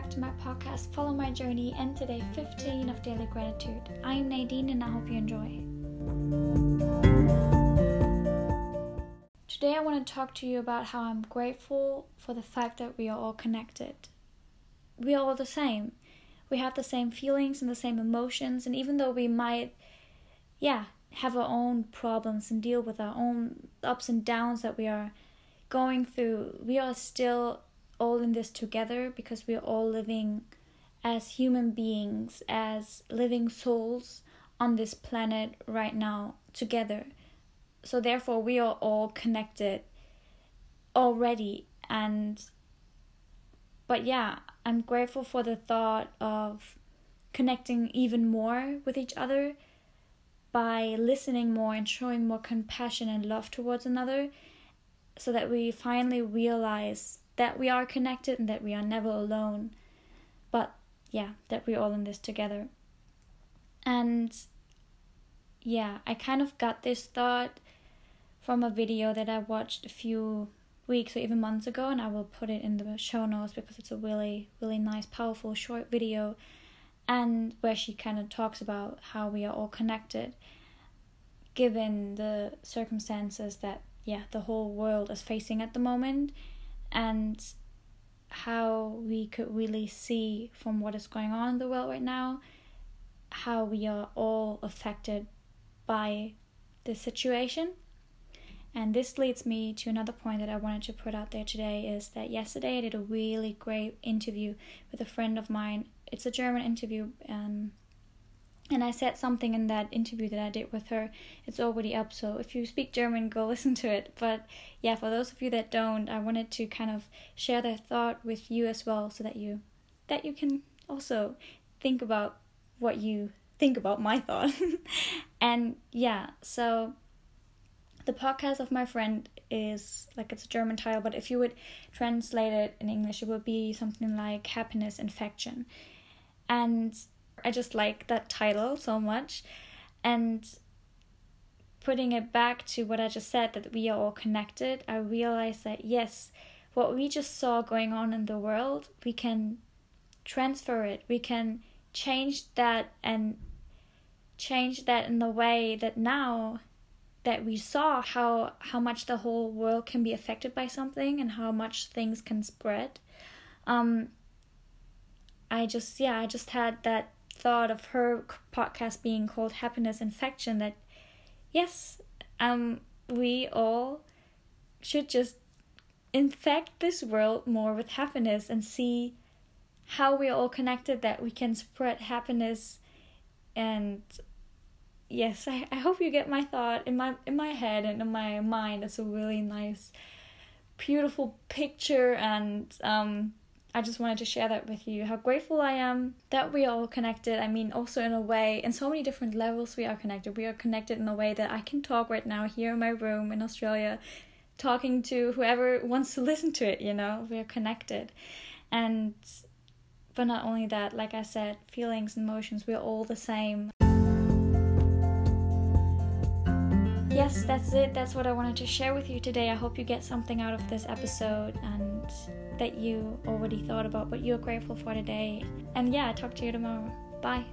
back to my podcast, Follow My Journey, and today 15 of Daily Gratitude. I'm Nadine and I hope you enjoy. Today I want to talk to you about how I'm grateful for the fact that we are all connected. We are all the same. We have the same feelings and the same emotions, and even though we might, yeah, have our own problems and deal with our own ups and downs that we are going through, we are still all in this together because we are all living as human beings, as living souls on this planet right now together. So, therefore, we are all connected already. And, but yeah, I'm grateful for the thought of connecting even more with each other by listening more and showing more compassion and love towards another so that we finally realize that we are connected and that we are never alone. But yeah, that we're all in this together. And yeah, I kind of got this thought from a video that I watched a few weeks or even months ago, and I will put it in the show notes because it's a really, really nice, powerful, short video, and where she kind of talks about how we are all connected given the circumstances that yeah the whole world is facing at the moment and how we could really see from what is going on in the world right now how we are all affected by this situation and this leads me to another point that I wanted to put out there today is that yesterday I did a really great interview with a friend of mine. It's a German interview um, and I said something in that interview that I did with her. It's already up, so if you speak German, go listen to it. But yeah, for those of you that don't, I wanted to kind of share that thought with you as well, so that you that you can also think about what you think about my thought. and yeah, so the podcast of my friend is like it's a German title, but if you would translate it in English, it would be something like happiness infection. And I just like that title so much. And putting it back to what I just said that we are all connected, I realized that yes, what we just saw going on in the world, we can transfer it. We can change that and change that in the way that now that we saw how how much the whole world can be affected by something and how much things can spread um i just yeah i just had that thought of her podcast being called Happiness Infection that yes, um we all should just infect this world more with happiness and see how we're all connected that we can spread happiness and yes I, I hope you get my thought in my in my head and in my mind. It's a really nice beautiful picture and um I just wanted to share that with you how grateful I am that we are all connected. I mean, also in a way, in so many different levels, we are connected. We are connected in a way that I can talk right now here in my room in Australia, talking to whoever wants to listen to it, you know, we are connected. And, but not only that, like I said, feelings and emotions, we're all the same. Yes, that's it. That's what I wanted to share with you today. I hope you get something out of this episode and that you already thought about what you're grateful for today. And yeah, talk to you tomorrow. Bye.